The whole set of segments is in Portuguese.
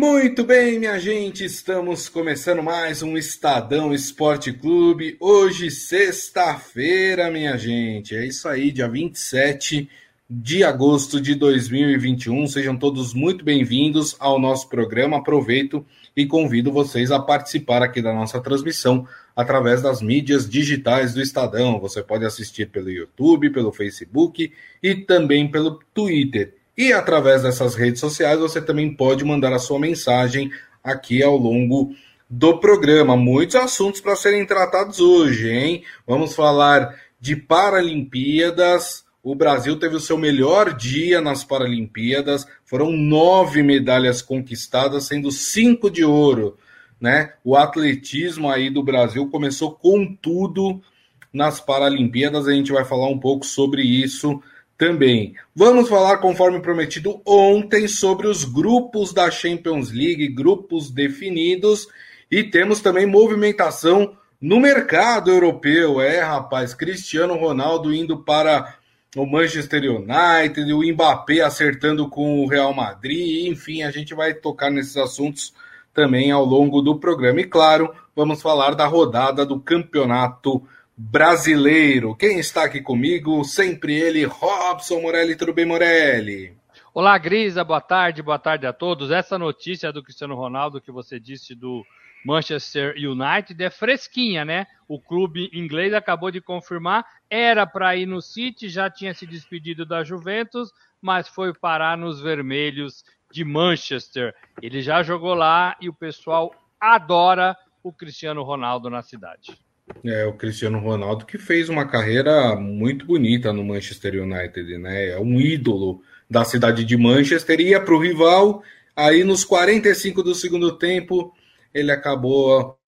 Muito bem, minha gente, estamos começando mais um Estadão Esporte Clube. Hoje, sexta-feira, minha gente. É isso aí, dia 27 de agosto de 2021. Sejam todos muito bem-vindos ao nosso programa. Aproveito e convido vocês a participar aqui da nossa transmissão através das mídias digitais do Estadão. Você pode assistir pelo YouTube, pelo Facebook e também pelo Twitter. E através dessas redes sociais você também pode mandar a sua mensagem aqui ao longo do programa. Muitos assuntos para serem tratados hoje, hein? Vamos falar de Paralimpíadas. O Brasil teve o seu melhor dia nas Paralimpíadas. Foram nove medalhas conquistadas, sendo cinco de ouro. Né? O atletismo aí do Brasil começou com tudo nas Paralimpíadas. A gente vai falar um pouco sobre isso também. Vamos falar, conforme prometido ontem, sobre os grupos da Champions League, grupos definidos, e temos também movimentação no mercado europeu. É, rapaz, Cristiano Ronaldo indo para o Manchester United, o Mbappé acertando com o Real Madrid, enfim, a gente vai tocar nesses assuntos também ao longo do programa. E claro, vamos falar da rodada do campeonato brasileiro. Quem está aqui comigo? Sempre ele, Robson Morelli. Tudo bem, Morelli? Olá, Grisa. Boa tarde, boa tarde a todos. Essa notícia do Cristiano Ronaldo que você disse do Manchester United é fresquinha, né? O clube inglês acabou de confirmar, era para ir no City, já tinha se despedido da Juventus, mas foi parar nos vermelhos de Manchester. Ele já jogou lá e o pessoal adora o Cristiano Ronaldo na cidade. É, o Cristiano Ronaldo que fez uma carreira muito bonita no Manchester United, né? É um ídolo da cidade de Manchester, ia para o rival, aí nos 45 do segundo tempo ele acabou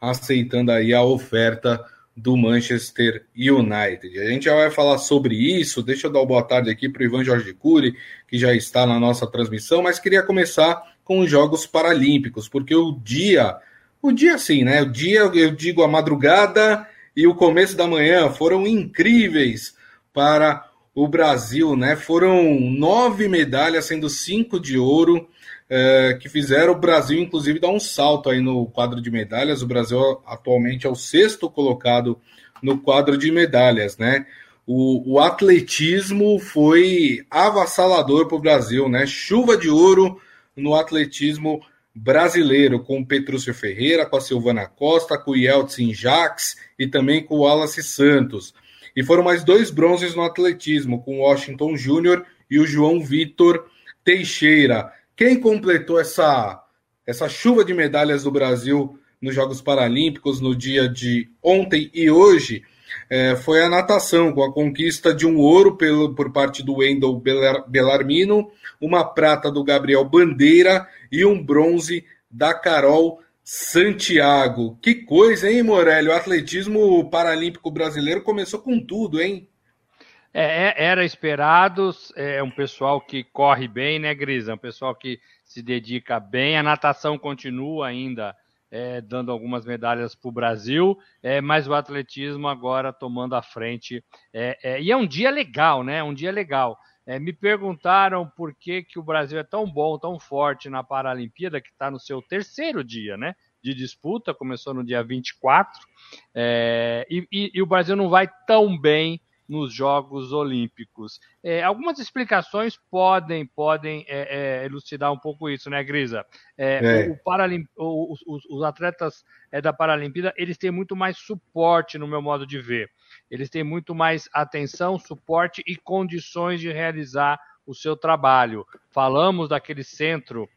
aceitando aí a oferta do Manchester United. A gente já vai falar sobre isso. Deixa eu dar uma boa tarde aqui para o Ivan Jorge Cury, que já está na nossa transmissão, mas queria começar com os Jogos Paralímpicos, porque o dia o dia, sim, né? O dia, eu digo a madrugada e o começo da manhã foram incríveis para o Brasil, né? Foram nove medalhas, sendo cinco de ouro, é, que fizeram o Brasil, inclusive, dar um salto aí no quadro de medalhas. O Brasil atualmente é o sexto colocado no quadro de medalhas, né? O, o atletismo foi avassalador para o Brasil, né? Chuva de ouro no atletismo brasileiro, com o Petrúcio Ferreira, com a Silvana Costa, com o Yeltsin Jax e também com o Wallace Santos. E foram mais dois bronzes no atletismo, com o Washington Júnior e o João Vitor Teixeira. Quem completou essa, essa chuva de medalhas do Brasil nos Jogos Paralímpicos no dia de ontem e hoje é, foi a natação, com a conquista de um ouro pelo, por parte do Wendel Belarmino, uma prata do Gabriel Bandeira e um bronze da Carol Santiago. Que coisa, hein, Morelli? O atletismo paralímpico brasileiro começou com tudo, hein? É, é era esperado, é um pessoal que corre bem, né, Grisa? É um pessoal que se dedica bem. A natação continua ainda é, dando algumas medalhas para o Brasil, é, mas o atletismo agora tomando a frente. É, é e é um dia legal, né? Um dia legal. É, me perguntaram por que, que o Brasil é tão bom, tão forte na Paralimpíada, que está no seu terceiro dia, né? De disputa, começou no dia 24, é, e, e, e o Brasil não vai tão bem nos Jogos Olímpicos. É, algumas explicações podem podem é, é, elucidar um pouco isso, né, Grisa? É, é. O, Paralim, os, os, atletas é, da Paralimpíada eles têm muito mais suporte, no meu modo de ver. Eles têm muito mais atenção, suporte e condições de realizar o seu trabalho. Falamos daquele centro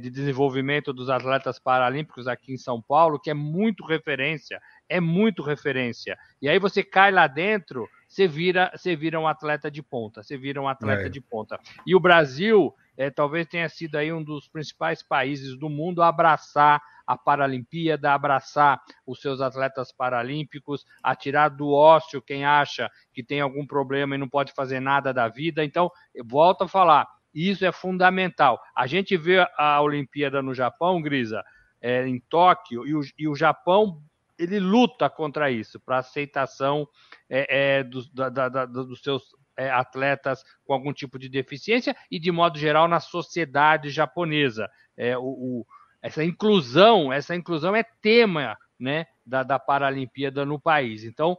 de desenvolvimento dos atletas paralímpicos aqui em São Paulo, que é muito referência, é muito referência. E aí você cai lá dentro, você vira, você vira um atleta de ponta, você vira um atleta é. de ponta. E o Brasil é, talvez tenha sido aí um dos principais países do mundo a abraçar a Paralimpíada, abraçar os seus atletas paralímpicos, a tirar do ócio quem acha que tem algum problema e não pode fazer nada da vida. Então, volto a falar, isso é fundamental. A gente vê a Olimpíada no Japão, Grisa, é, em Tóquio, e o, e o Japão ele luta contra isso, para aceitação é, é, dos, da, da, dos seus é, atletas com algum tipo de deficiência e, de modo geral, na sociedade japonesa. É, o, o, essa inclusão, essa inclusão é tema né, da, da Paralimpíada no país. Então,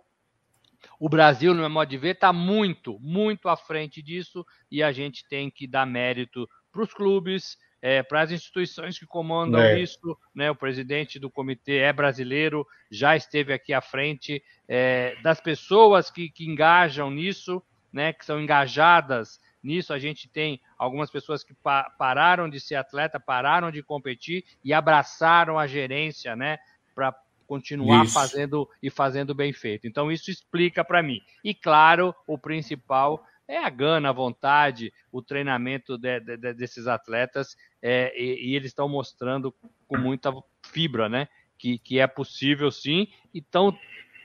o Brasil, no meu modo de ver, está muito, muito à frente disso e a gente tem que dar mérito para os clubes, é, para as instituições que comandam é. isso. Né, o presidente do comitê é brasileiro, já esteve aqui à frente, é, das pessoas que, que engajam nisso, né, que são engajadas nisso. A gente tem algumas pessoas que pa pararam de ser atleta, pararam de competir e abraçaram a gerência né, para continuar isso. fazendo e fazendo bem feito. Então isso explica para mim. E claro, o principal é a gana, a vontade, o treinamento de, de, desses atletas é, e, e, eles estão mostrando com muita fibra, né? Que, que é possível sim. Então,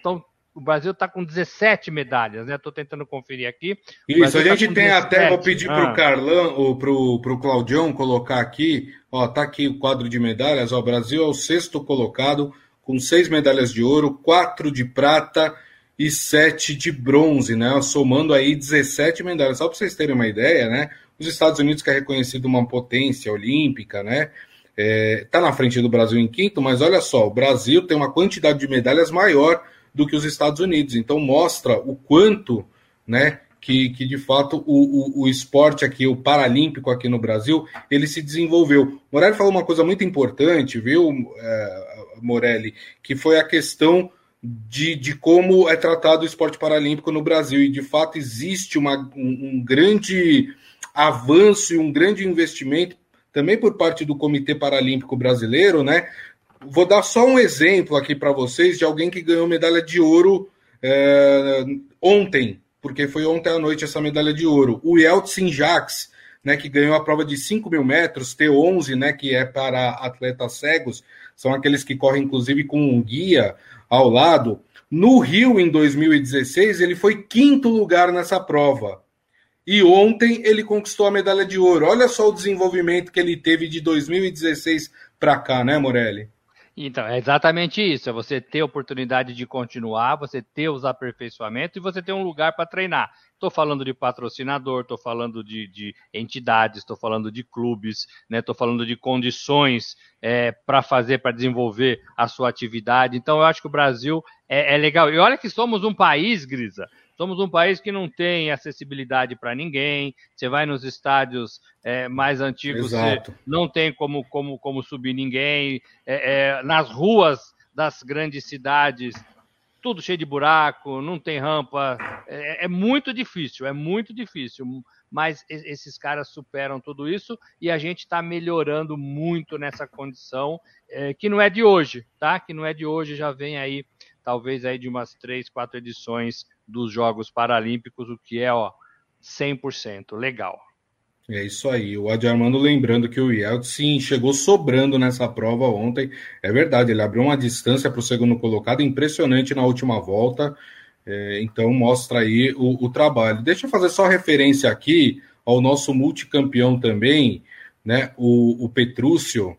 tão, o Brasil está com 17 medalhas, né? Estou tentando conferir aqui. Isso, a tá gente tá tem 17. até, vou pedir ah. para o Carlão ou para o Claudião colocar aqui, ó, tá aqui o quadro de medalhas, ó, o Brasil é o sexto colocado com seis medalhas de ouro, quatro de prata e sete de bronze, né? Somando aí 17 medalhas. Só para vocês terem uma ideia, né? Os Estados Unidos, que é reconhecido uma potência olímpica, né? É, tá na frente do Brasil em quinto, mas olha só, o Brasil tem uma quantidade de medalhas maior do que os Estados Unidos. Então mostra o quanto, né? Que, que de fato o, o, o esporte aqui, o paralímpico aqui no Brasil, ele se desenvolveu. Morelli falou uma coisa muito importante, viu? É, Morelli, que foi a questão de, de como é tratado o esporte paralímpico no Brasil. E, de fato, existe uma, um, um grande avanço e um grande investimento também por parte do Comitê Paralímpico Brasileiro, né? Vou dar só um exemplo aqui para vocês de alguém que ganhou medalha de ouro é, ontem, porque foi ontem à noite essa medalha de ouro. O Yeltsin Jacques, né, que ganhou a prova de 5 mil metros, T11, né, que é para atletas cegos, são aqueles que correm inclusive com um guia ao lado. No Rio, em 2016, ele foi quinto lugar nessa prova. E ontem ele conquistou a medalha de ouro. Olha só o desenvolvimento que ele teve de 2016 para cá, né, Morelli? Então, é exatamente isso. É você ter oportunidade de continuar, você ter os aperfeiçoamentos e você ter um lugar para treinar. Estou falando de patrocinador, estou falando de, de entidades, estou falando de clubes, estou né? falando de condições é, para fazer, para desenvolver a sua atividade. Então, eu acho que o Brasil é, é legal. E olha que somos um país, Grisa, Somos um país que não tem acessibilidade para ninguém. Você vai nos estádios é, mais antigos, não tem como, como, como subir ninguém. É, é, nas ruas das grandes cidades, tudo cheio de buraco, não tem rampa. É, é, muito difícil, é muito difícil. Mas esses caras superam tudo isso e a gente está melhorando muito nessa condição, é, que não é de hoje, tá? Que não é de hoje, já vem aí, talvez aí de umas três, quatro edições dos Jogos Paralímpicos, o que é ó, 100% legal. É isso aí. O Adi Armando lembrando que o Yeltsin chegou sobrando nessa prova ontem. É verdade, ele abriu uma distância para o segundo colocado impressionante na última volta. É, então mostra aí o, o, trabalho. Deixa eu fazer só referência aqui ao nosso multicampeão também, né? O, o Petrúcio,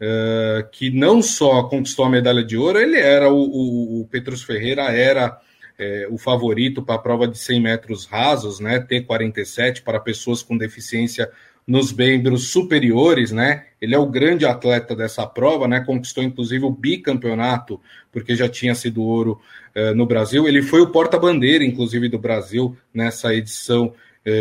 é, que não só conquistou a medalha de ouro, ele era o, o, o Petrúcio Ferreira era é, o favorito para a prova de 100 metros rasos, né, T47, para pessoas com deficiência nos membros superiores, né? Ele é o grande atleta dessa prova, né? Conquistou inclusive o bicampeonato, porque já tinha sido ouro eh, no Brasil. Ele foi o porta-bandeira, inclusive, do Brasil nessa edição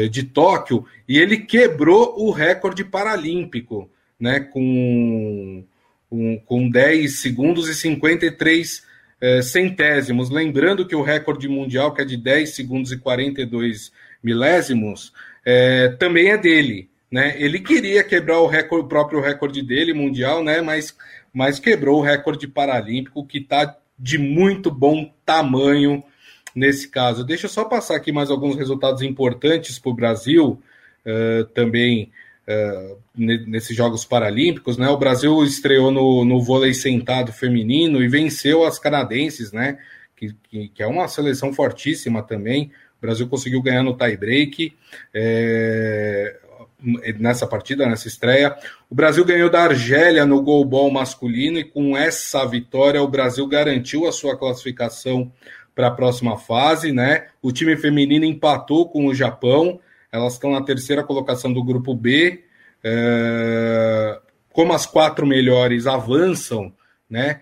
de Tóquio, e ele quebrou o recorde paralímpico, né? Com, com, com 10 segundos e 53 é, centésimos. Lembrando que o recorde mundial, que é de 10 segundos e 42 milésimos, é, também é dele. Né? Ele queria quebrar o, recorde, o próprio recorde dele mundial, né? mas, mas quebrou o recorde paralímpico, que está de muito bom tamanho nesse caso. Deixa eu só passar aqui mais alguns resultados importantes para o Brasil, uh, também uh, nesses Jogos Paralímpicos, né? O Brasil estreou no, no vôlei sentado feminino e venceu as canadenses, né? Que, que, que é uma seleção fortíssima também. O Brasil conseguiu ganhar no tie-break. É, nessa partida, nessa estreia. O Brasil ganhou da Argélia no goalball masculino e com essa vitória o Brasil garantiu a sua classificação para a próxima fase, né? O time feminino empatou com o Japão, elas estão na terceira colocação do grupo B. É... Como as quatro melhores avançam, né?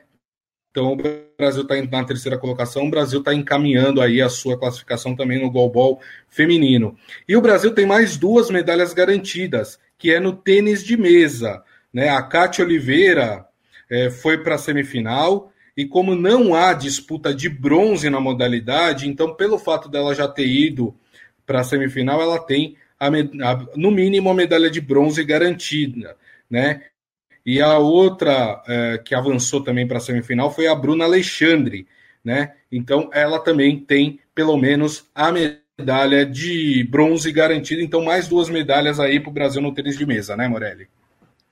Então o Brasil está na terceira colocação, o Brasil está encaminhando aí a sua classificação também no goalball feminino. E o Brasil tem mais duas medalhas garantidas, que é no tênis de mesa. Né? A Cátia Oliveira é, foi para a semifinal, e como não há disputa de bronze na modalidade, então, pelo fato dela já ter ido para a semifinal, ela tem, a, a, no mínimo, a medalha de bronze garantida. Né? E a outra é, que avançou também para a semifinal foi a Bruna Alexandre, né? Então ela também tem pelo menos a medalha de bronze garantida. Então, mais duas medalhas aí para o Brasil no tênis de mesa, né, Morelli?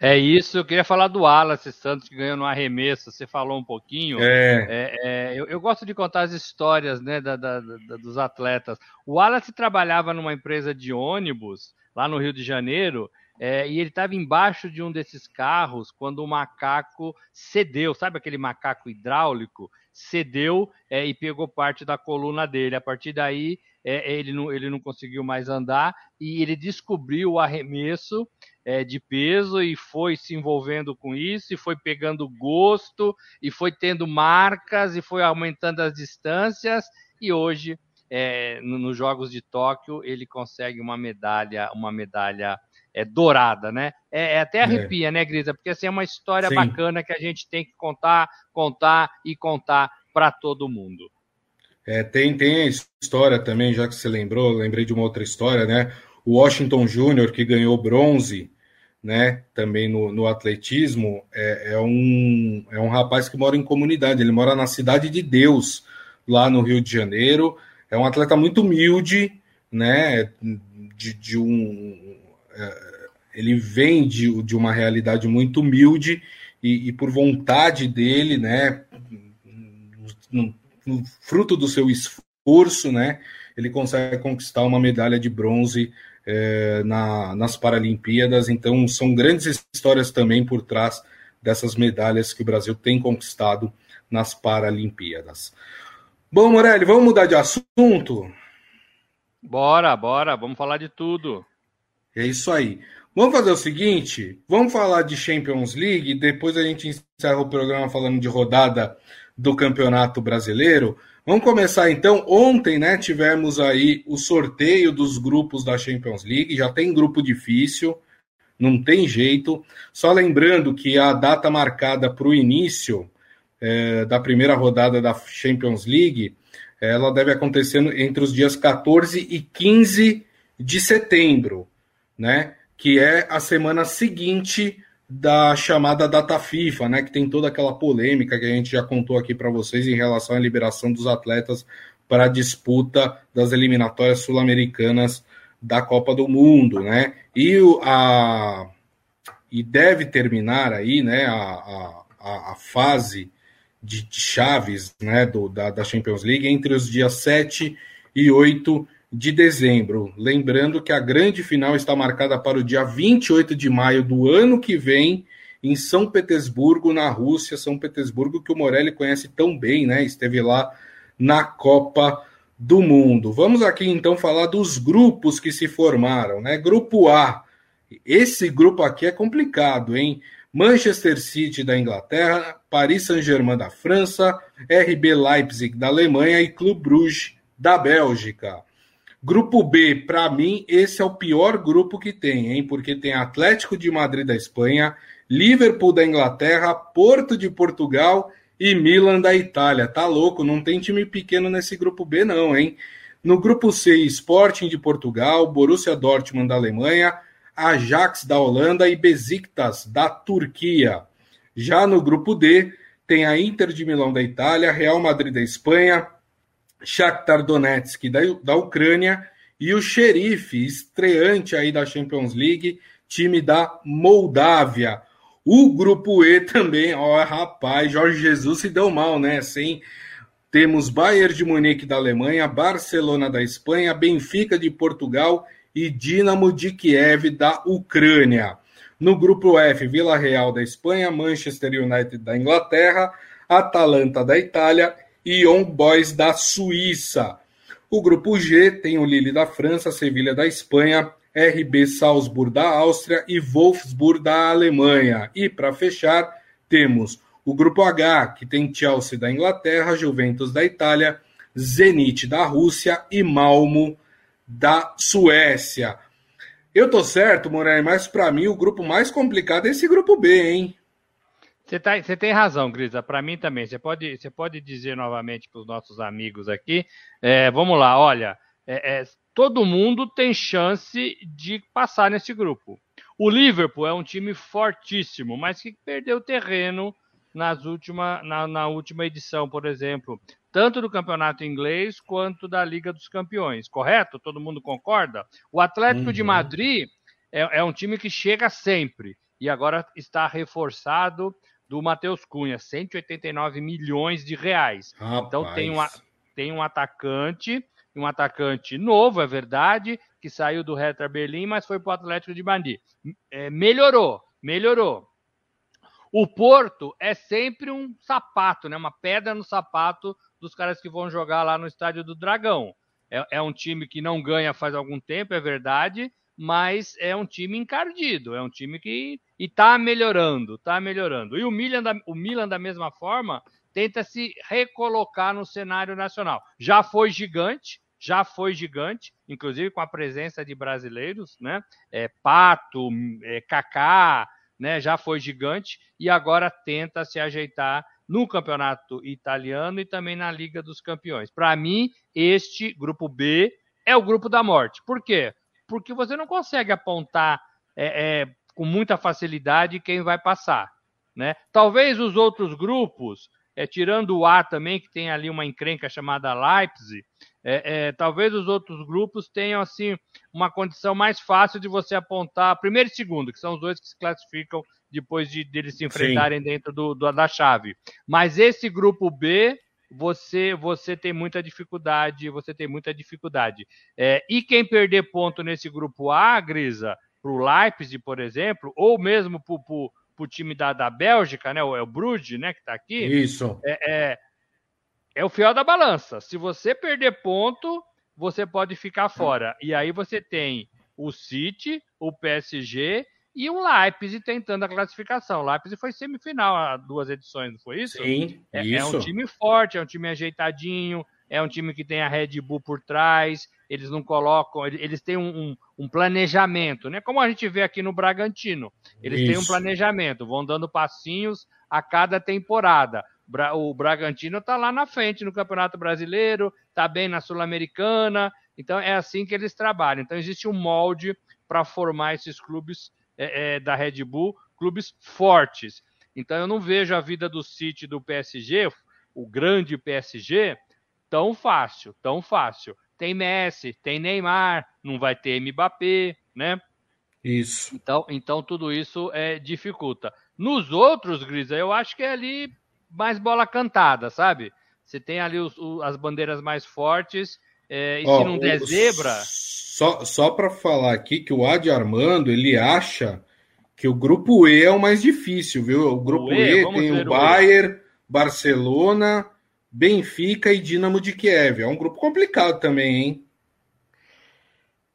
É isso, eu queria falar do Wallace Santos que ganhou no arremesso, você falou um pouquinho. É. é, é eu, eu, gosto de contar as histórias né, da, da, da, dos atletas. O Wallace trabalhava numa empresa de ônibus lá no Rio de Janeiro é, e ele estava embaixo de um desses carros quando o macaco cedeu, sabe aquele macaco hidráulico? Cedeu é, e pegou parte da coluna dele. A partir daí, é, ele, não, ele não conseguiu mais andar e ele descobriu o arremesso é, de peso e foi se envolvendo com isso, e foi pegando gosto, e foi tendo marcas, e foi aumentando as distâncias, e hoje, é, nos Jogos de Tóquio, ele consegue uma medalha, uma medalha é, dourada, né? É, é até arrepia, é. né, Grisa? Porque assim, é uma história Sim. bacana que a gente tem que contar, contar e contar para todo mundo. É, tem, tem a história também, já que você lembrou, lembrei de uma outra história, né? O Washington Júnior, que ganhou bronze, né? Também no, no atletismo, é, é, um, é um rapaz que mora em comunidade, ele mora na Cidade de Deus, lá no Rio de Janeiro. É um atleta muito humilde, né? De, de um, é, ele vem de, de uma realidade muito humilde e, e por vontade dele, né, no, no, fruto do seu esforço, né, ele consegue conquistar uma medalha de bronze é, na, nas Paralimpíadas. Então, são grandes histórias também por trás dessas medalhas que o Brasil tem conquistado nas Paralimpíadas. Bom, Morelli, vamos mudar de assunto? Bora, bora, vamos falar de tudo. É isso aí. Vamos fazer o seguinte: vamos falar de Champions League, depois a gente encerra o programa falando de rodada do Campeonato Brasileiro. Vamos começar então. Ontem, né, tivemos aí o sorteio dos grupos da Champions League. Já tem grupo difícil, não tem jeito. Só lembrando que a data marcada para o início é, da primeira rodada da Champions League, ela deve acontecer entre os dias 14 e 15 de setembro né? Que é a semana seguinte da chamada data FIFA, né? Que tem toda aquela polêmica que a gente já contou aqui para vocês em relação à liberação dos atletas para a disputa das eliminatórias sul-americanas da Copa do Mundo, né? E, a, e deve terminar aí, né? A, a, a fase de, chaves, né? Do, da, da Champions League entre os dias 7 e 8 de dezembro. Lembrando que a grande final está marcada para o dia 28 de maio do ano que vem, em São Petersburgo, na Rússia. São Petersburgo que o Morelli conhece tão bem, né? Esteve lá na Copa do Mundo. Vamos aqui então falar dos grupos que se formaram, né? Grupo A. Esse grupo aqui é complicado, hein? Manchester City da Inglaterra, Paris Saint-Germain da França, RB Leipzig da Alemanha e Clube Bruges da Bélgica. Grupo B, para mim, esse é o pior grupo que tem, hein? Porque tem Atlético de Madrid da Espanha, Liverpool da Inglaterra, Porto de Portugal e Milan da Itália. Tá louco, não tem time pequeno nesse grupo B, não, hein? No grupo C, Sporting de Portugal, Borussia Dortmund da Alemanha, Ajax da Holanda e Besiktas da Turquia. Já no grupo D, tem a Inter de Milão da Itália, Real Madrid da Espanha, Shakhtar Donetsk da, da Ucrânia e o Xerife, estreante aí da Champions League, time da Moldávia. O grupo E também, ó, rapaz, Jorge Jesus se deu mal, né? Sem temos Bayern de Munique da Alemanha, Barcelona da Espanha, Benfica de Portugal e Dinamo de Kiev da Ucrânia. No grupo F, Vila Real da Espanha, Manchester United da Inglaterra, Atalanta da Itália e Young Boys da Suíça. O grupo G tem o Lille da França, Sevilha da Espanha, RB Salzburg da Áustria e Wolfsburg da Alemanha. E para fechar, temos o grupo H, que tem Chelsea da Inglaterra, Juventus da Itália, Zenit da Rússia e Malmo da Suécia. Eu tô certo, Moraes, mas para mim o grupo mais complicado é esse grupo B, hein? Você, tá, você tem razão, Grisa. Para mim também. Você pode, você pode dizer novamente para os nossos amigos aqui. É, vamos lá, olha. É, é, todo mundo tem chance de passar nesse grupo. O Liverpool é um time fortíssimo, mas que perdeu terreno nas última, na, na última edição, por exemplo, tanto do campeonato inglês quanto da Liga dos Campeões, correto? Todo mundo concorda? O Atlético uhum. de Madrid é, é um time que chega sempre e agora está reforçado do Matheus Cunha, 189 milhões de reais. Rapaz. Então tem um, tem um atacante, um atacante novo, é verdade, que saiu do Hertha Berlim, mas foi para o Atlético de Madrid. É, melhorou, melhorou. O Porto é sempre um sapato, né? Uma pedra no sapato dos caras que vão jogar lá no Estádio do Dragão. É, é um time que não ganha faz algum tempo, é verdade, mas é um time encardido, é um time que está melhorando, está melhorando. E o Milan, da, o Milan, da mesma forma, tenta se recolocar no cenário nacional. Já foi gigante, já foi gigante, inclusive com a presença de brasileiros, né? É, Pato, é, Kaká, né? Já foi gigante e agora tenta se ajeitar no campeonato italiano e também na Liga dos Campeões. Para mim, este grupo B é o grupo da morte. Por quê? Porque você não consegue apontar é, é, com muita facilidade quem vai passar. Né? Talvez os outros grupos, é, tirando o A também, que tem ali uma encrenca chamada Leipzig, é, é, talvez os outros grupos tenham assim uma condição mais fácil de você apontar primeiro e segundo, que são os dois que se classificam depois de, de eles se enfrentarem Sim. dentro do, do, da chave. Mas esse grupo B você você tem muita dificuldade, você tem muita dificuldade. É, e quem perder ponto nesse grupo A, Grisa, para o Leipzig, por exemplo, ou mesmo para o time da, da Bélgica, né? O, é o Bruges, né, que está aqui. Isso. É, é, é o fiel da balança. Se você perder ponto, você pode ficar fora. E aí você tem o City, o PSG e o Leipzig tentando a classificação. O Leipzig foi semifinal há duas edições, não foi isso? Sim, é, isso. é um time forte, é um time ajeitadinho, é um time que tem a Red Bull por trás, eles não colocam, eles têm um, um, um planejamento, né? Como a gente vê aqui no Bragantino. Eles isso. têm um planejamento, vão dando passinhos a cada temporada. O Bragantino está lá na frente no Campeonato Brasileiro, está bem na Sul-Americana, então é assim que eles trabalham. Então existe um molde para formar esses clubes é, é, da Red Bull, clubes fortes. Então eu não vejo a vida do City do PSG, o grande PSG, tão fácil, tão fácil. Tem Messi, tem Neymar, não vai ter Mbappé, né? Isso. Então, então tudo isso é, dificulta. Nos outros, Grisa, eu acho que é ali mais bola cantada, sabe? Você tem ali os, os, as bandeiras mais fortes, é, e oh, se não der zebra. Só, só para falar aqui que o Adi Armando ele acha que o grupo E é o mais difícil, viu? O grupo o e, e tem o Bayern, o Barcelona, Benfica e Dinamo de Kiev. É um grupo complicado também, hein?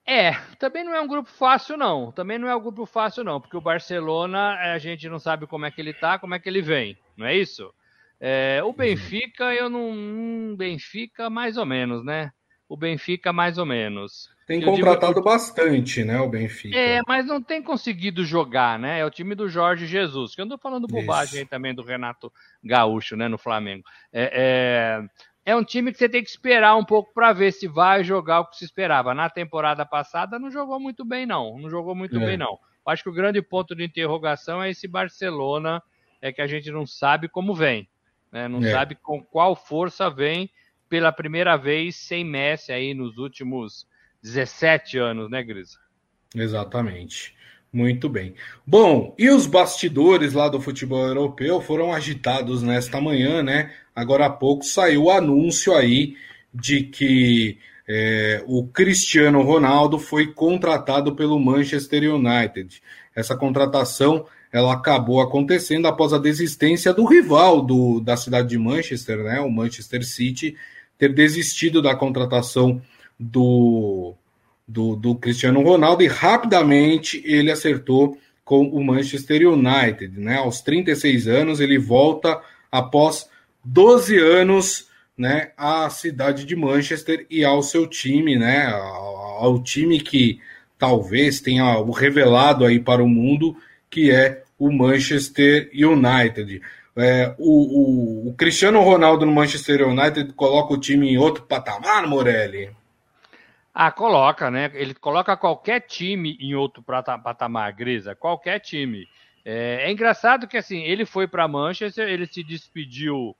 É, também não é um grupo fácil, não. Também não é um grupo fácil, não, porque o Barcelona a gente não sabe como é que ele tá, como é que ele vem, não é isso? É, o Benfica, eu não. Benfica, mais ou menos, né? O Benfica, mais ou menos. Tem eu contratado digo... bastante, né, o Benfica. É, mas não tem conseguido jogar, né? É o time do Jorge Jesus, que eu ando falando bobagem aí também do Renato Gaúcho, né, no Flamengo. É, é, é um time que você tem que esperar um pouco para ver se vai jogar o que se esperava. Na temporada passada não jogou muito bem, não. Não jogou muito é. bem, não. Acho que o grande ponto de interrogação é esse Barcelona, é que a gente não sabe como vem. Né? Não é. sabe com qual força vem pela primeira vez sem Messi aí nos últimos 17 anos, né, Gris? Exatamente. Muito bem. Bom, e os bastidores lá do futebol europeu foram agitados nesta manhã, né? Agora há pouco saiu o anúncio aí de que é, o Cristiano Ronaldo foi contratado pelo Manchester United. Essa contratação ela acabou acontecendo após a desistência do rival do, da cidade de Manchester, né, o Manchester City, ter desistido da contratação do, do, do Cristiano Ronaldo e rapidamente ele acertou com o Manchester United. Né? Aos 36 anos, ele volta após 12 anos né, à cidade de Manchester e ao seu time, né, ao time que talvez tenha revelado aí para o mundo, que é o Manchester United. É, o, o, o, Cristiano Ronaldo no Manchester United coloca o time em outro patamar, Morelli? Ah, coloca, né? Ele coloca qualquer time em outro patamar, Grisa, qualquer time. É, é engraçado que assim, ele foi para Manchester, ele se despediu,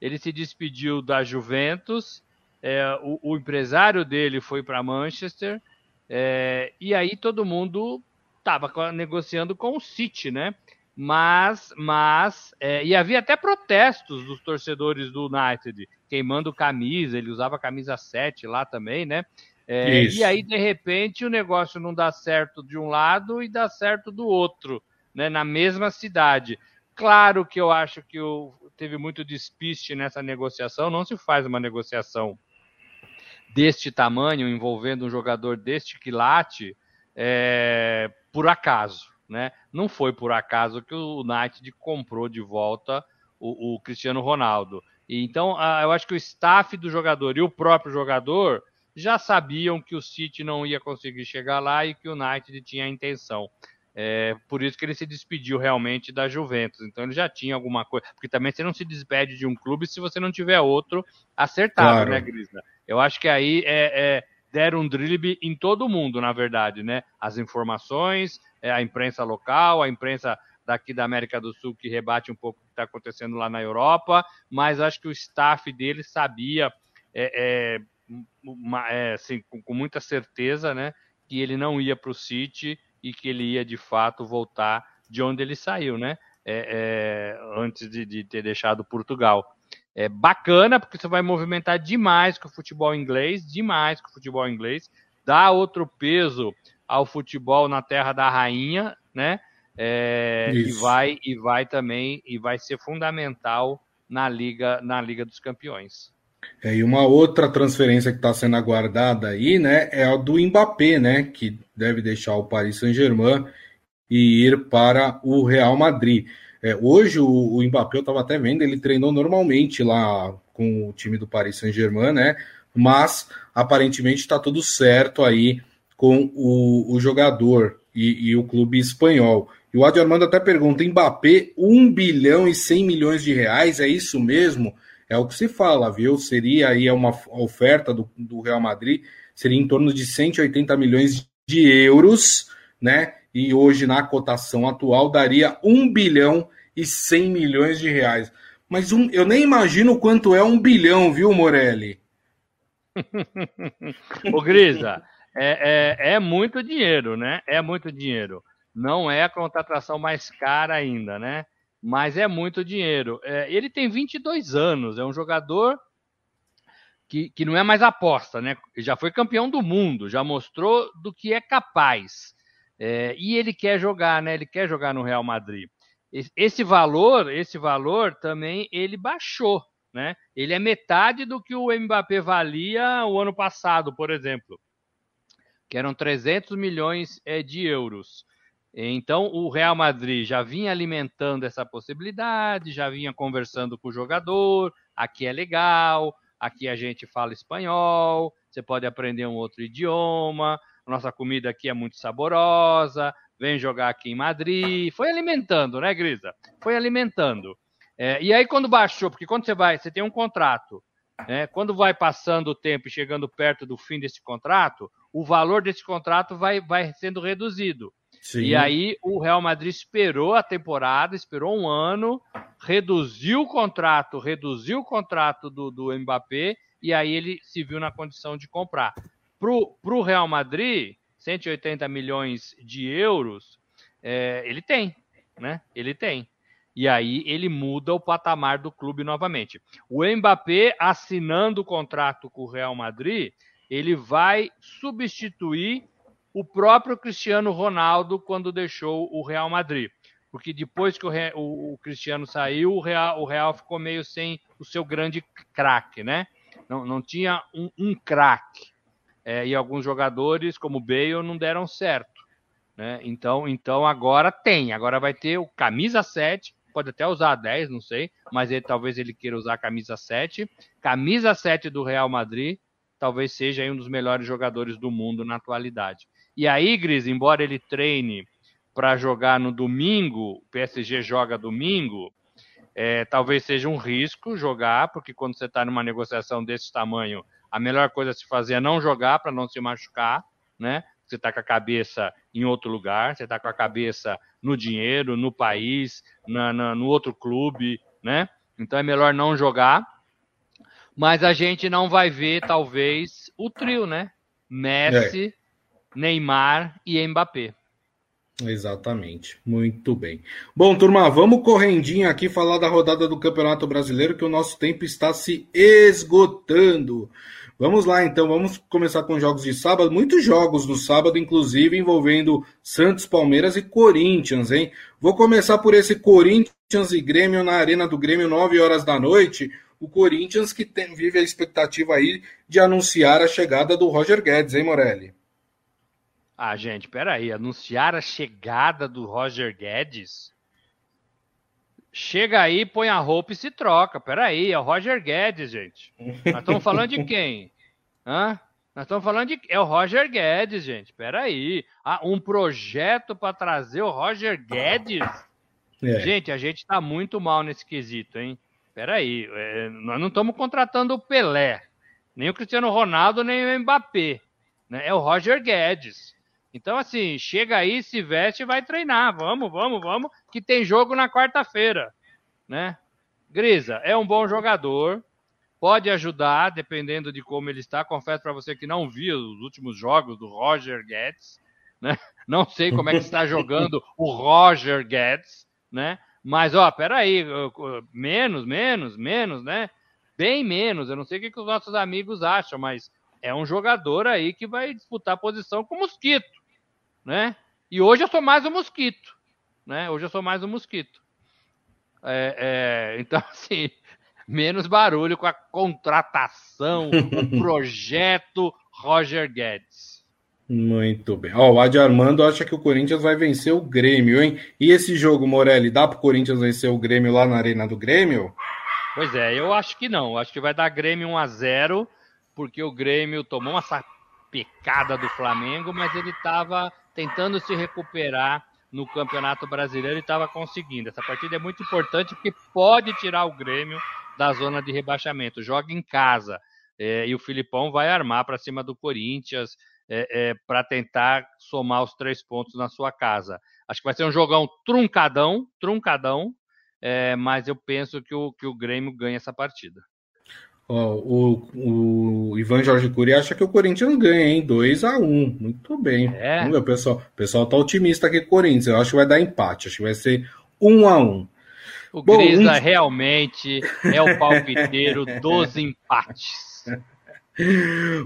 ele se despediu da Juventus, é, o, o, empresário dele foi para Manchester, é, e aí todo mundo estava negociando com o City, né? Mas, mas, é, e havia até protestos dos torcedores do United, queimando camisa, ele usava camisa 7 lá também, né? É, e aí, de repente, o negócio não dá certo de um lado e dá certo do outro, né, na mesma cidade. Claro que eu acho que o, teve muito despiste nessa negociação, não se faz uma negociação deste tamanho, envolvendo um jogador deste quilate, é, por acaso. Né? Não foi por acaso que o United comprou de volta o, o Cristiano Ronaldo. E, então, eu acho que o staff do jogador e o próprio jogador já sabiam que o City não ia conseguir chegar lá e que o United tinha a intenção. É, por isso que ele se despediu realmente da Juventus. Então ele já tinha alguma coisa. Porque também você não se despede de um clube se você não tiver outro acertado, claro. né, Grisna? Eu acho que aí é, é, deram um drible em todo mundo, na verdade, né? As informações, é, a imprensa local, a imprensa daqui da América do Sul que rebate um pouco o que está acontecendo lá na Europa, mas acho que o staff dele sabia é, é, uma, é, assim, com, com, muita certeza, né, que ele não ia para o City e que ele ia de fato voltar de onde ele saiu, né, é, é, antes de, de, ter deixado Portugal. É bacana porque você vai movimentar demais com o futebol inglês, demais com o futebol inglês, dá outro peso ao futebol na terra da rainha, né? É, e vai e vai também e vai ser fundamental na liga na liga dos campeões. É, e uma outra transferência que está sendo aguardada aí, né, é a do Mbappé, né, que deve deixar o Paris Saint-Germain e ir para o Real Madrid. É, hoje o, o Mbappé, eu estava até vendo, ele treinou normalmente lá com o time do Paris Saint-Germain, né, mas aparentemente está tudo certo aí com o, o jogador e, e, o clube espanhol. E o Adi Armando até pergunta: Mbappé, 1 bilhão e 100 milhões de reais, é isso mesmo? É o que se fala, viu? Seria aí uma oferta do, do Real Madrid, seria em torno de 180 milhões de euros, né? E hoje, na cotação atual, daria 1 bilhão e 100 milhões de reais. Mas um, eu nem imagino quanto é um bilhão, viu, Morelli? Ô, Grisa, é, é, é muito dinheiro, né? É muito dinheiro. Não é a contratação mais cara ainda, né? mas é muito dinheiro. É, ele tem 22 anos, é um jogador que, que não é mais aposta, né? Já foi campeão do mundo, já mostrou do que é capaz. É, e ele quer jogar, né? Ele quer jogar no Real Madrid. Esse valor, esse valor também ele baixou, né? Ele é metade do que o Mbappé valia o ano passado, por exemplo, que eram 300 milhões é, de euros. Então, o Real Madrid já vinha alimentando essa possibilidade, já vinha conversando com o jogador. Aqui é legal, aqui a gente fala espanhol, você pode aprender um outro idioma, nossa comida aqui é muito saborosa, vem jogar aqui em Madrid. Foi alimentando, né, Grisa? Foi alimentando. É, e aí, quando baixou, porque quando você vai, você tem um contrato, né? quando vai passando o tempo e chegando perto do fim desse contrato, o valor desse contrato vai, vai sendo reduzido. Sim. E aí o Real Madrid esperou a temporada, esperou um ano, reduziu o contrato, reduziu o contrato do, do Mbappé e aí ele se viu na condição de comprar. Para o Real Madrid, 180 milhões de euros, é, ele tem, né? Ele tem. E aí ele muda o patamar do clube novamente. O Mbappé, assinando o contrato com o Real Madrid, ele vai substituir o próprio Cristiano Ronaldo quando deixou o Real Madrid. porque depois que o, o, Cristiano saiu, o Real, o Real ficou meio sem o seu grande craque, né? Não, não tinha um, um craque. É, e alguns jogadores, como o Bale, não deram certo. Né? Então, então agora tem. Agora vai ter o camisa 7, pode até usar a 10, não sei, mas ele, talvez ele queira usar a camisa 7. Camisa 7 do Real Madrid, talvez seja um dos melhores jogadores do mundo na atualidade. E aí, Gris, embora ele treine para jogar no domingo, o PSG joga domingo, é, talvez seja um risco jogar, porque quando você está numa negociação desse tamanho, a melhor coisa a se fazer é não jogar para não se machucar, né? Você está com a cabeça em outro lugar, você está com a cabeça no dinheiro, no país, na, na, no outro clube, né? Então é melhor não jogar. Mas a gente não vai ver, talvez, o trio, né? Messi, é. Neymar e Mbappé. Exatamente, muito bem. Bom, turma, vamos correndinho aqui falar da rodada do Campeonato Brasileiro, que o nosso tempo está se esgotando. Vamos lá, então, vamos começar com jogos de sábado. Muitos jogos no sábado, inclusive envolvendo Santos, Palmeiras e Corinthians, hein? Vou começar por esse Corinthians e Grêmio na Arena do Grêmio, 9 horas da noite. O Corinthians que tem, vive a expectativa aí de anunciar a chegada do Roger Guedes, hein, Morelli? Ah, gente, peraí. Anunciar a chegada do Roger Guedes? Chega aí, põe a roupa e se troca. Peraí, é o Roger Guedes, gente. Nós estamos falando de quem? Hã? Nós estamos falando de. É o Roger Guedes, gente. Peraí. Ah, um projeto para trazer o Roger Guedes? É. Gente, a gente está muito mal nesse quesito, hein? Peraí. É, nós não estamos contratando o Pelé, nem o Cristiano Ronaldo, nem o Mbappé. Né? É o Roger Guedes. Então, assim, chega aí, se veste e vai treinar. Vamos, vamos, vamos, que tem jogo na quarta-feira, né? Grisa, é um bom jogador, pode ajudar, dependendo de como ele está. Confesso para você que não vi os últimos jogos do Roger Guedes, né? Não sei como é que está jogando o Roger Guedes, né? Mas, ó, peraí, menos, menos, menos, né? Bem menos. Eu não sei o que, que os nossos amigos acham, mas é um jogador aí que vai disputar a posição com o Mosquito né? E hoje eu sou mais um mosquito, né? Hoje eu sou mais um mosquito. É, é, então, assim, menos barulho com a contratação, o projeto Roger Guedes. Muito bem. Ó, o Adi Armando acha que o Corinthians vai vencer o Grêmio, hein? E esse jogo, Morelli, dá para o Corinthians vencer o Grêmio lá na Arena do Grêmio? Pois é, eu acho que não. Acho que vai dar Grêmio 1 a 0 porque o Grêmio tomou uma sapecada do Flamengo, mas ele estava tentando se recuperar no Campeonato Brasileiro e estava conseguindo. Essa partida é muito importante porque pode tirar o Grêmio da zona de rebaixamento. Joga em casa é, e o Filipão vai armar para cima do Corinthians é, é, para tentar somar os três pontos na sua casa. Acho que vai ser um jogão truncadão, truncadão, é, mas eu penso que o, que o Grêmio ganha essa partida. Ó, o, o Ivan Jorge Cury acha que o Corinthians ganha, hein? 2 a 1 Muito bem. É. Vamos ver, pessoal. O pessoal tá otimista aqui com o Corinthians. Eu acho que vai dar empate. Acho que vai ser 1 a 1 O Bom, Grisa um... realmente é o palpiteiro dos empates.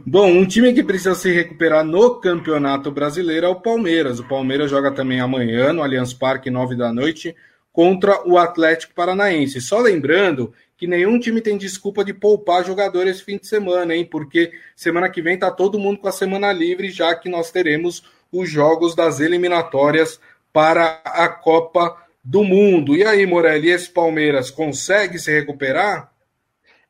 Bom, um time que precisa se recuperar no Campeonato Brasileiro é o Palmeiras. O Palmeiras joga também amanhã no Allianz Parque, 9 da noite, contra o Atlético Paranaense. Só lembrando que nenhum time tem desculpa de poupar jogador esse fim de semana, hein? Porque semana que vem tá todo mundo com a semana livre, já que nós teremos os jogos das eliminatórias para a Copa do Mundo. E aí, Morelli, esse Palmeiras consegue se recuperar?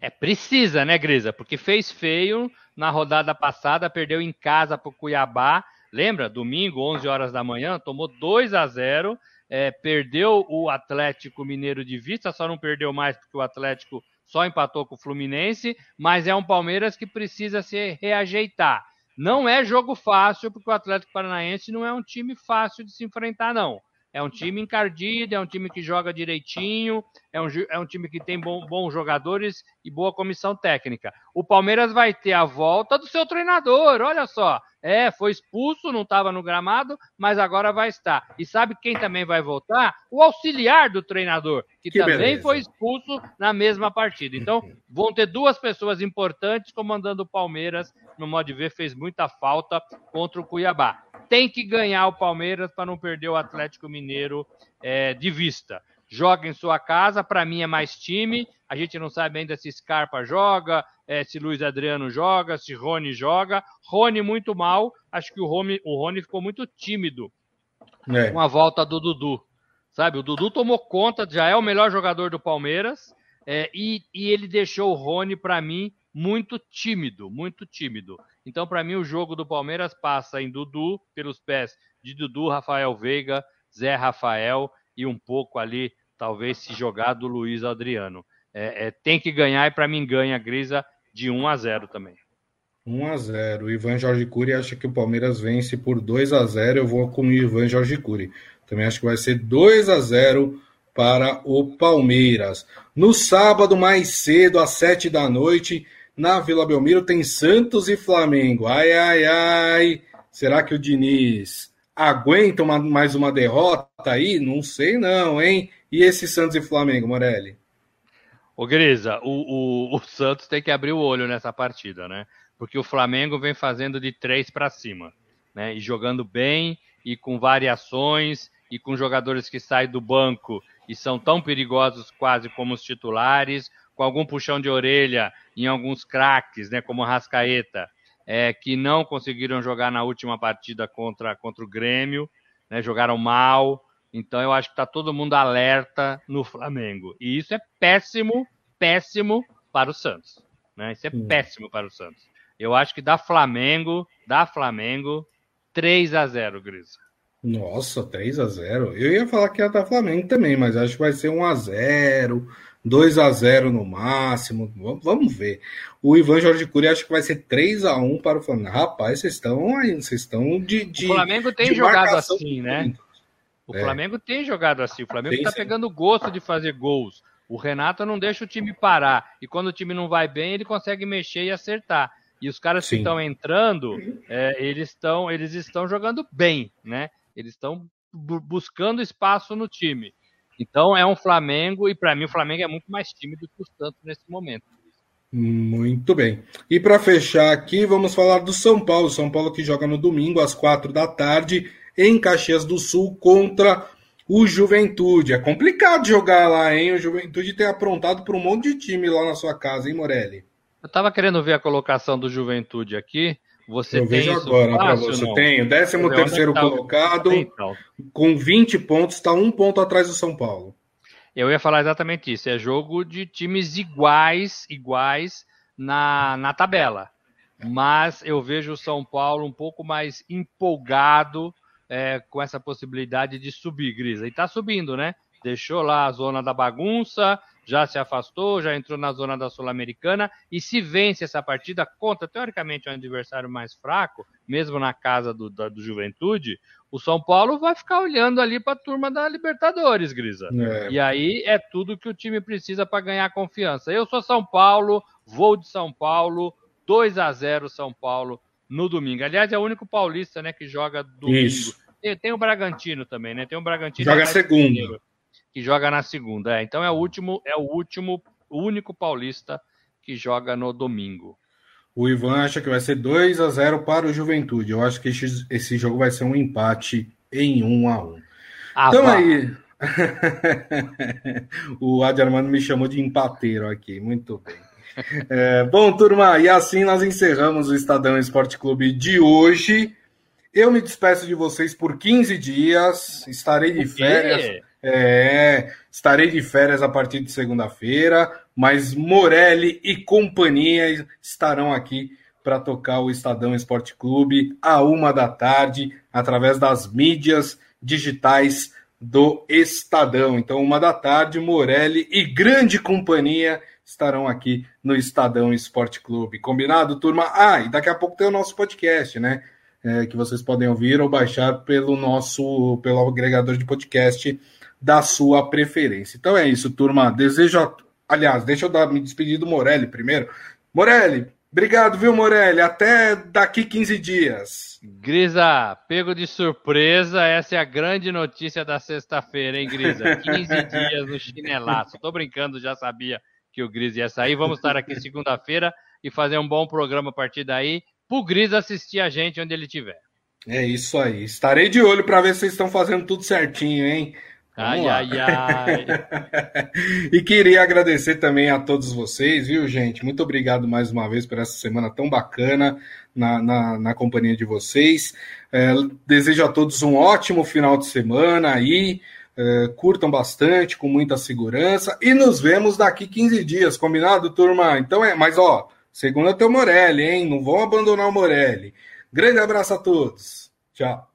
É, precisa, né, Grisa? Porque fez feio na rodada passada, perdeu em casa para o Cuiabá. Lembra? Domingo, 11 horas da manhã, tomou 2 a 0 é, perdeu o Atlético Mineiro de vista, só não perdeu mais porque o Atlético só empatou com o Fluminense, mas é um Palmeiras que precisa se reajeitar. Não é jogo fácil, porque o Atlético Paranaense não é um time fácil de se enfrentar, não. É um time encardido, é um time que joga direitinho, é um, é um time que tem bom, bons jogadores e boa comissão técnica. O Palmeiras vai ter a volta do seu treinador, olha só. É, foi expulso, não estava no gramado, mas agora vai estar. E sabe quem também vai voltar? O auxiliar do treinador, que, que também beleza. foi expulso na mesma partida. Então, vão ter duas pessoas importantes comandando o Palmeiras. No modo de ver, fez muita falta contra o Cuiabá. Tem que ganhar o Palmeiras para não perder o Atlético Mineiro é, de vista. Joga em sua casa, para mim é mais time. A gente não sabe ainda se Scarpa joga, é, se Luiz Adriano joga, se Rony joga. Rony muito mal. Acho que o Rony, o Rony ficou muito tímido é. com a volta do Dudu. Sabe, o Dudu tomou conta, já é o melhor jogador do Palmeiras, é, e, e ele deixou o Rony, para mim, muito tímido, muito tímido. Então, para mim, o jogo do Palmeiras passa em Dudu, pelos pés de Dudu, Rafael Veiga, Zé Rafael e um pouco ali, talvez, se jogar do Luiz Adriano. É, é, tem que ganhar e, para mim, ganha a Grisa de 1 a 0 também. 1 a 0 O Ivan Jorge Cury acha que o Palmeiras vence por 2 a 0 Eu vou com o Ivan Jorge Cury. Também acho que vai ser 2 a 0 para o Palmeiras. No sábado, mais cedo, às 7 da noite, na Vila Belmiro, tem Santos e Flamengo. Ai, ai, ai. Será que o Diniz aguenta uma, mais uma derrota aí? Não sei, não, hein? E esse Santos e Flamengo, Morelli? Ô, Grisa, o, o, o Santos tem que abrir o olho nessa partida, né? Porque o Flamengo vem fazendo de três para cima, né? E jogando bem e com variações e com jogadores que saem do banco e são tão perigosos quase como os titulares, com algum puxão de orelha em alguns craques, né, como Rascaeta, é, que não conseguiram jogar na última partida contra, contra o Grêmio, né, jogaram mal. Então eu acho que está todo mundo alerta no Flamengo. E isso é péssimo, péssimo para o Santos. Né? Isso é hum. péssimo para o Santos. Eu acho que dá Flamengo, dá Flamengo 3 a 0 Gris. Nossa, 3 a 0 Eu ia falar que ia dar Flamengo também, mas acho que vai ser 1 a 0 2 a 0 no máximo. Vamos ver. O Ivan Jorge Cury acho que vai ser 3 a 1 para o Flamengo. Rapaz, vocês estão aí, vocês estão de, de. O Flamengo tem jogado assim, né? O é. Flamengo tem jogado assim. O Flamengo está pegando gosto de fazer gols. O Renato não deixa o time parar. E quando o time não vai bem, ele consegue mexer e acertar. E os caras Sim. que estão entrando, é, eles estão eles estão jogando bem, né? Eles estão buscando espaço no time. Então é um Flamengo, e para mim o Flamengo é muito mais tímido que o Santos nesse momento. Muito bem. E para fechar aqui, vamos falar do São Paulo. São Paulo que joga no domingo às quatro da tarde em Caxias do Sul contra o Juventude. É complicado jogar lá, hein? O Juventude tem aprontado para um monte de time lá na sua casa, hein, Morelli? Eu estava querendo ver a colocação do Juventude aqui. Você eu vejo agora para você. Não? Tenho. 13 terceiro tá colocado, então. com 20 pontos, está um ponto atrás do São Paulo. Eu ia falar exatamente isso. É jogo de times iguais, iguais na, na tabela. Mas eu vejo o São Paulo um pouco mais empolgado é, com essa possibilidade de subir, Grisa. E está subindo, né? Deixou lá a zona da bagunça, já se afastou, já entrou na zona da Sul-Americana e se vence essa partida contra, teoricamente, um adversário mais fraco, mesmo na casa do, da, do Juventude, o São Paulo vai ficar olhando ali para a turma da Libertadores, Grisa. É. E aí é tudo que o time precisa para ganhar confiança. Eu sou São Paulo, vou de São Paulo, 2 a 0 São Paulo no domingo. Aliás, é o único paulista né, que joga domingo. Isso. Tem, tem o Bragantino também, né? Tem o Bragantino. Joga segunda que joga na segunda. É, então é o último, é o último, o único paulista que joga no domingo. O Ivan acha que vai ser 2 a 0 para o Juventude. Eu acho que esse, esse jogo vai ser um empate em 1 a 1. Ah, então vá. aí. o Adi Armando me chamou de empateiro aqui. Muito bem. É, bom, turma, e assim nós encerramos o Estadão Esporte Clube de hoje. Eu me despeço de vocês por 15 dias. Estarei de férias. É, estarei de férias a partir de segunda-feira, mas Morelli e companhia estarão aqui para tocar o Estadão Esporte Clube a uma da tarde, através das mídias digitais do Estadão. Então, uma da tarde, Morelli e grande companhia estarão aqui no Estadão Esporte Clube. Combinado, turma? Ah, e daqui a pouco tem o nosso podcast, né? É, que vocês podem ouvir ou baixar pelo nosso pelo agregador de podcast da sua preferência. Então é isso, turma. Desejo. A... Aliás, deixa eu dar, me despedir do Morelli primeiro. Morelli, obrigado, viu, Morelli? Até daqui 15 dias. Grisa, pego de surpresa. Essa é a grande notícia da sexta-feira, hein, Grisa? 15 dias no chinelaço. Tô brincando, já sabia que o Gris ia sair. Vamos estar aqui segunda-feira e fazer um bom programa a partir daí. Pro Gris assistir a gente onde ele estiver. É isso aí. Estarei de olho para ver se vocês estão fazendo tudo certinho, hein? Ai, ai, ai. e queria agradecer também a todos vocês, viu, gente? Muito obrigado mais uma vez por essa semana tão bacana na, na, na companhia de vocês. É, desejo a todos um ótimo final de semana aí. É, curtam bastante, com muita segurança. E nos vemos daqui 15 dias, combinado, turma? Então é, mas ó, segunda tem o Morelli, hein? Não vão abandonar o Morelli. Grande abraço a todos. Tchau.